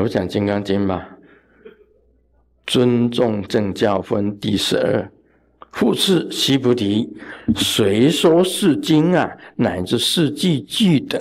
我讲《金刚经》吧，尊重正教分第十二。复次，须菩提，谁说是经啊？乃至世纪具等，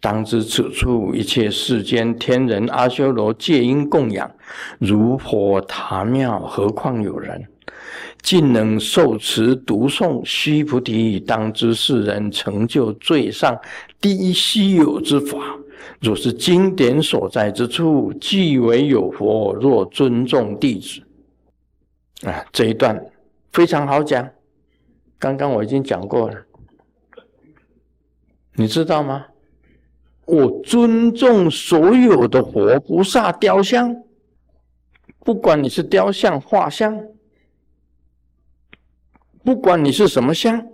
当知此处一切世间天人阿修罗皆因供养，如火塔庙，何况有人？竟能受持读诵，须菩提，当知世人成就最上第一稀有之法。若是经典所在之处，即为有佛。若尊重弟子，啊，这一段非常好讲。刚刚我已经讲过了，你知道吗？我尊重所有的佛菩萨雕像，不管你是雕像、画像。不管你是什么像，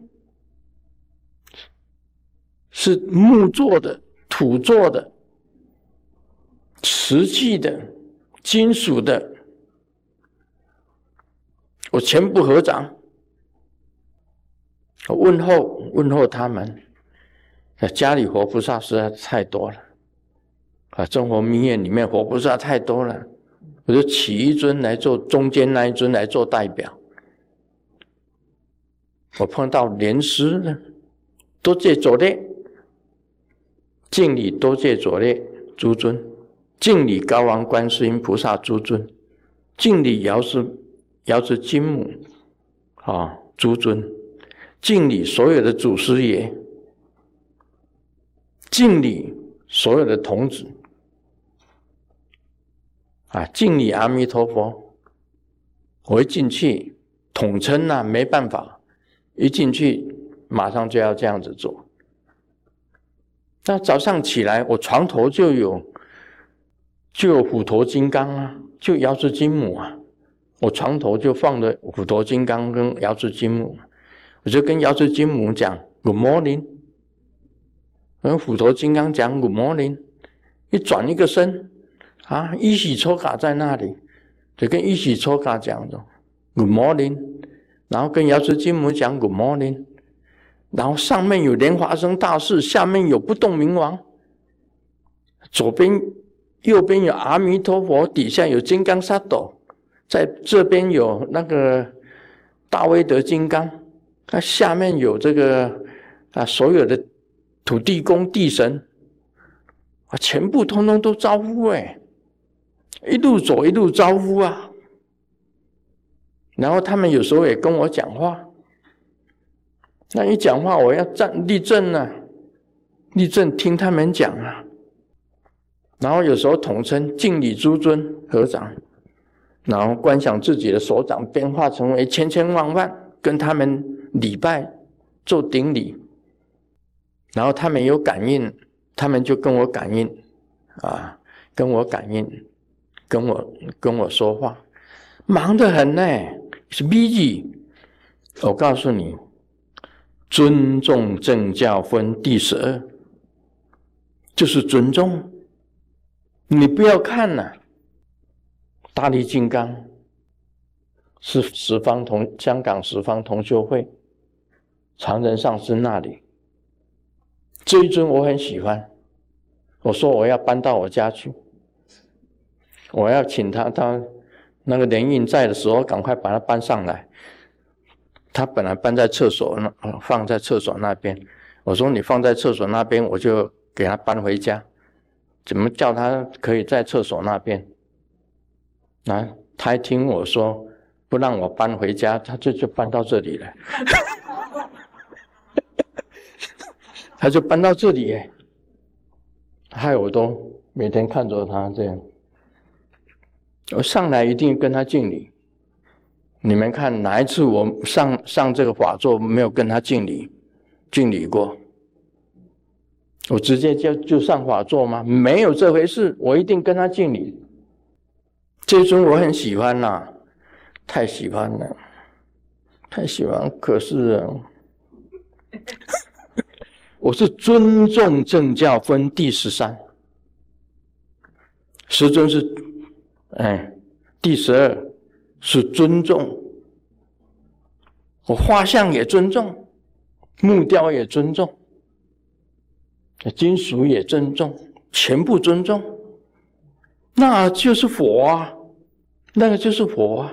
是木做的、土做的、瓷器的、金属的，我全部合掌，问候问候他们。家里活菩萨实在太多了，啊，中国密院里面活菩萨太多了，我就起一尊来做中间那一尊来做代表。我碰到莲师呢，多谢左列，敬礼多谢左列诸尊，敬礼高王观世音菩萨诸尊，敬礼瑶池瑶池金母啊诸尊，敬礼所有的祖师爷，敬礼所有的童子，啊敬礼阿弥陀佛，我一进去统称呐，没办法。一进去，马上就要这样子做。那早上起来，我床头就有就有虎头金刚啊，就瑶池金母啊。我床头就放着虎头金刚跟瑶池金母，我就跟瑶池金母讲 “Good morning”，跟虎头金刚讲 “Good morning”。一转一个身，啊，一喜抽卡在那里，就跟一喜抽卡讲的 “Good morning”。然后跟瑶池金母讲 Good morning，然后上面有莲华生大士，下面有不动明王，左边、右边有阿弥陀佛，底下有金刚萨埵，在这边有那个大威德金刚，它下面有这个啊，所有的土地公地神。啊，全部通通都招呼哎，一路走一路招呼啊。然后他们有时候也跟我讲话，那一讲话我要站立正呢，立正听他们讲啊。然后有时候统称敬礼诸尊合掌，然后观想自己的手掌变化成为千千万万，跟他们礼拜做顶礼。然后他们有感应，他们就跟我感应啊，跟我感应，跟我跟我说话，忙得很呢。是 B G，我告诉你，尊重正教分第十二，就是尊重。你不要看呐，大力金刚是十方同香港十方同修会常人上师那里，这一尊我很喜欢，我说我要搬到我家去，我要请他他。那个连印在的时候，赶快把它搬上来。他本来搬在厕所那，放在厕所那边。我说你放在厕所那边，我就给他搬回家。怎么叫他可以在厕所那边？啊，他听我说不让我搬回家，他就就搬到这里了。他就搬到这里，害我都每天看着他这样。我上来一定跟他敬礼。你们看哪一次我上上这个法座没有跟他敬礼？敬礼过？我直接就就上法座吗？没有这回事，我一定跟他敬礼。这尊我很喜欢呐，太喜欢了，太喜欢。可是，我是尊重正教分第十三，十尊是。哎，第十二是尊重，我画像也尊重，木雕也尊重，金属也尊重，全部尊重。那就是佛啊，那个就是佛啊。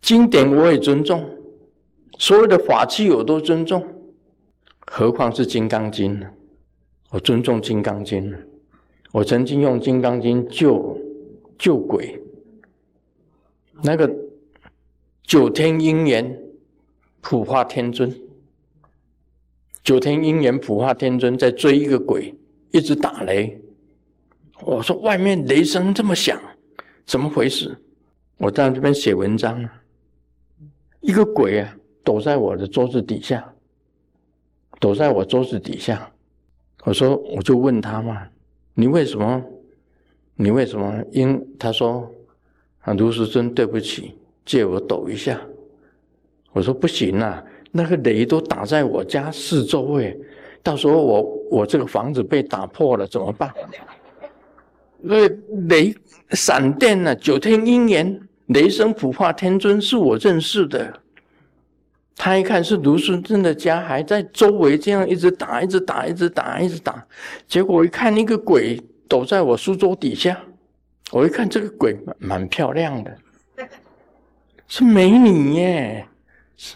经典我也尊重，所有的法器我都尊重，何况是《金刚经》呢？我尊重《金刚经》呢我曾经用《金刚经》救救鬼，那个九天应元普化天尊，九天应元普化天尊在追一个鬼，一直打雷。我说外面雷声这么响，怎么回事？我在这边写文章。一个鬼啊，躲在我的桌子底下，躲在我桌子底下。我说，我就问他嘛，你为什么？你为什么？因他说，啊，卢师尊，对不起，借我抖一下。我说不行啊，那个雷都打在我家四周哎，到时候我我这个房子被打破了怎么办？那雷闪电呢？九天应元。雷声普化天尊是我认识的，他一看是卢顺正的家，还在周围这样一直打，一直打，一直打，一直打。结果一看，那个鬼躲在我书桌底下。我一看，这个鬼蛮漂亮的，是美女耶，是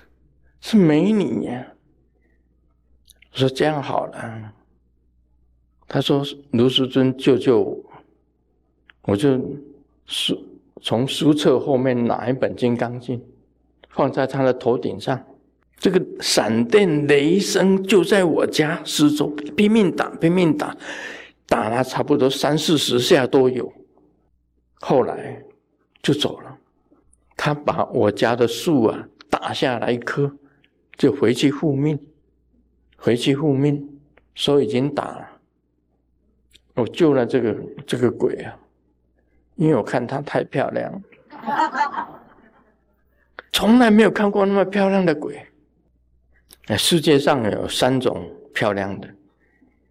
是美女耶。我说这样好了，他说卢师尊救救我，我就书。从书册后面拿一本《金刚经》，放在他的头顶上。这个闪电雷声就在我家四周拼命打，拼命打，打了差不多三四十下都有。后来就走了。他把我家的树啊打下来一棵，就回去复命，回去复命，说已经打了。我救了这个这个鬼啊！因为我看她太漂亮，从来没有看过那么漂亮的鬼。哎，世界上有三种漂亮的，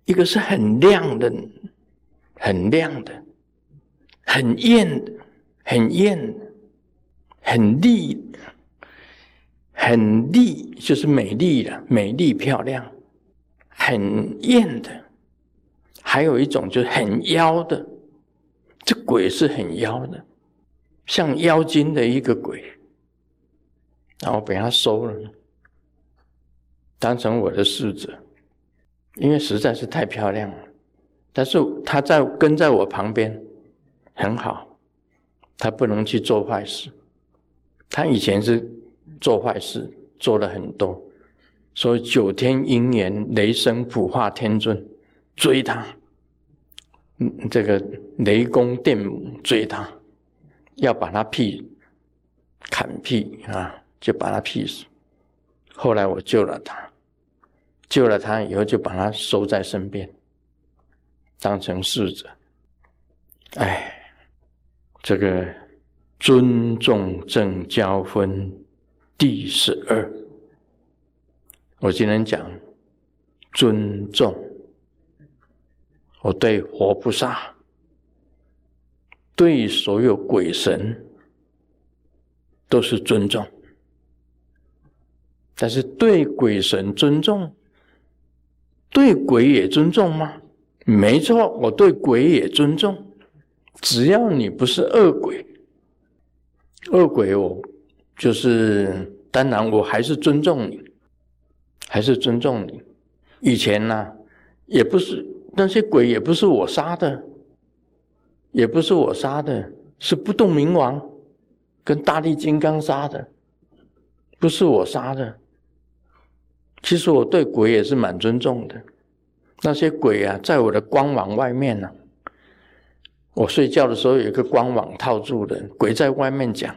一个是很亮的，很亮的，很艳，很艳，很丽，很丽就是美丽的，美丽漂亮，很艳的。还有一种就是很妖的。这鬼是很妖的，像妖精的一个鬼，然后被他收了，当成我的侍者，因为实在是太漂亮了。但是他在跟在我旁边，很好，他不能去做坏事。他以前是做坏事，做了很多，所以九天应元雷声普化天尊追他。这个雷公电母追他，要把他劈砍劈啊，就把他劈死。后来我救了他，救了他以后就把他收在身边，当成侍者。哎，这个尊重正交分第十二，我今天讲尊重。我对活菩萨，对所有鬼神都是尊重，但是对鬼神尊重，对鬼也尊重吗？没错，我对鬼也尊重，只要你不是恶鬼，恶鬼我就是当然我还是尊重你，还是尊重你。以前呢，也不是。那些鬼也不是我杀的，也不是我杀的，是不动明王跟大力金刚杀的，不是我杀的。其实我对鬼也是蛮尊重的。那些鬼啊，在我的光芒外面呢。我睡觉的时候有一个光网套住的，鬼在外面讲：“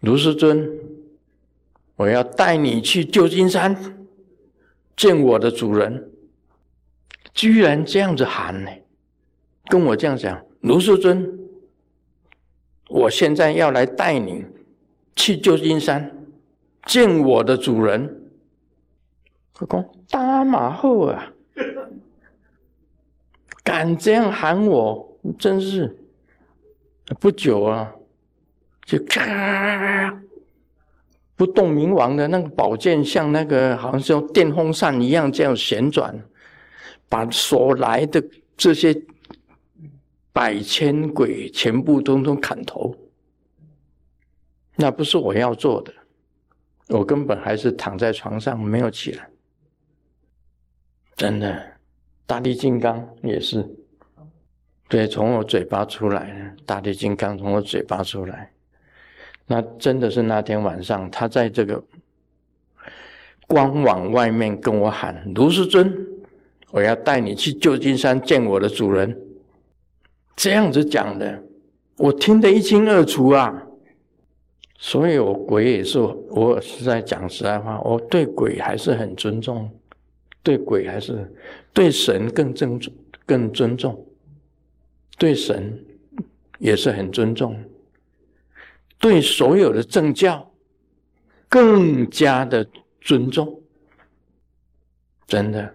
卢师尊，我要带你去旧金山见我的主人。”居然这样子喊呢，跟我这样讲，卢世尊，我现在要来带你去旧金山见我的主人。我讲大马后啊，敢这样喊我，真是不久啊，就咔，不动明王的那个宝剑像那个好像像电风扇一样这样旋转。把所来的这些百千鬼全部通通砍头，那不是我要做的，我根本还是躺在床上没有起来。真的，大地金刚也是，对，从我嘴巴出来，大地金刚从我嘴巴出来，那真的是那天晚上，他在这个官网外面跟我喊：“卢世尊，我要带你去旧金山见我的主人。”这样子讲的，我听得一清二楚啊。所以我鬼也是，我是在讲实在话，我对鬼还是很尊重。对鬼还是对神更尊重，更尊重，对神也是很尊重，对所有的正教更加的尊重。真的，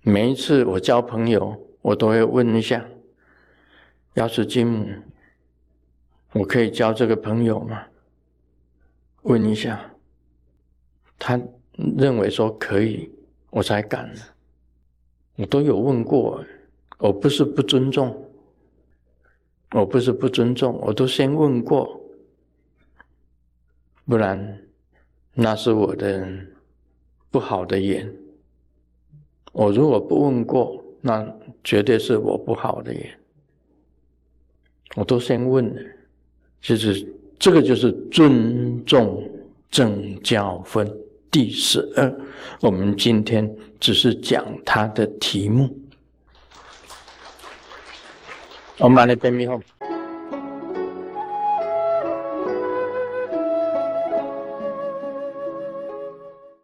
每一次我交朋友，我都会问一下：要是金母，我可以交这个朋友吗？问一下，他认为说可以。我才敢，我都有问过，我不是不尊重，我不是不尊重，我都先问过，不然那是我的不好的眼。我如果不问过，那绝对是我不好的眼。我都先问了，就是这个就是尊重正教分。第十二，我们今天只是讲它的题目。我们把那边咪好。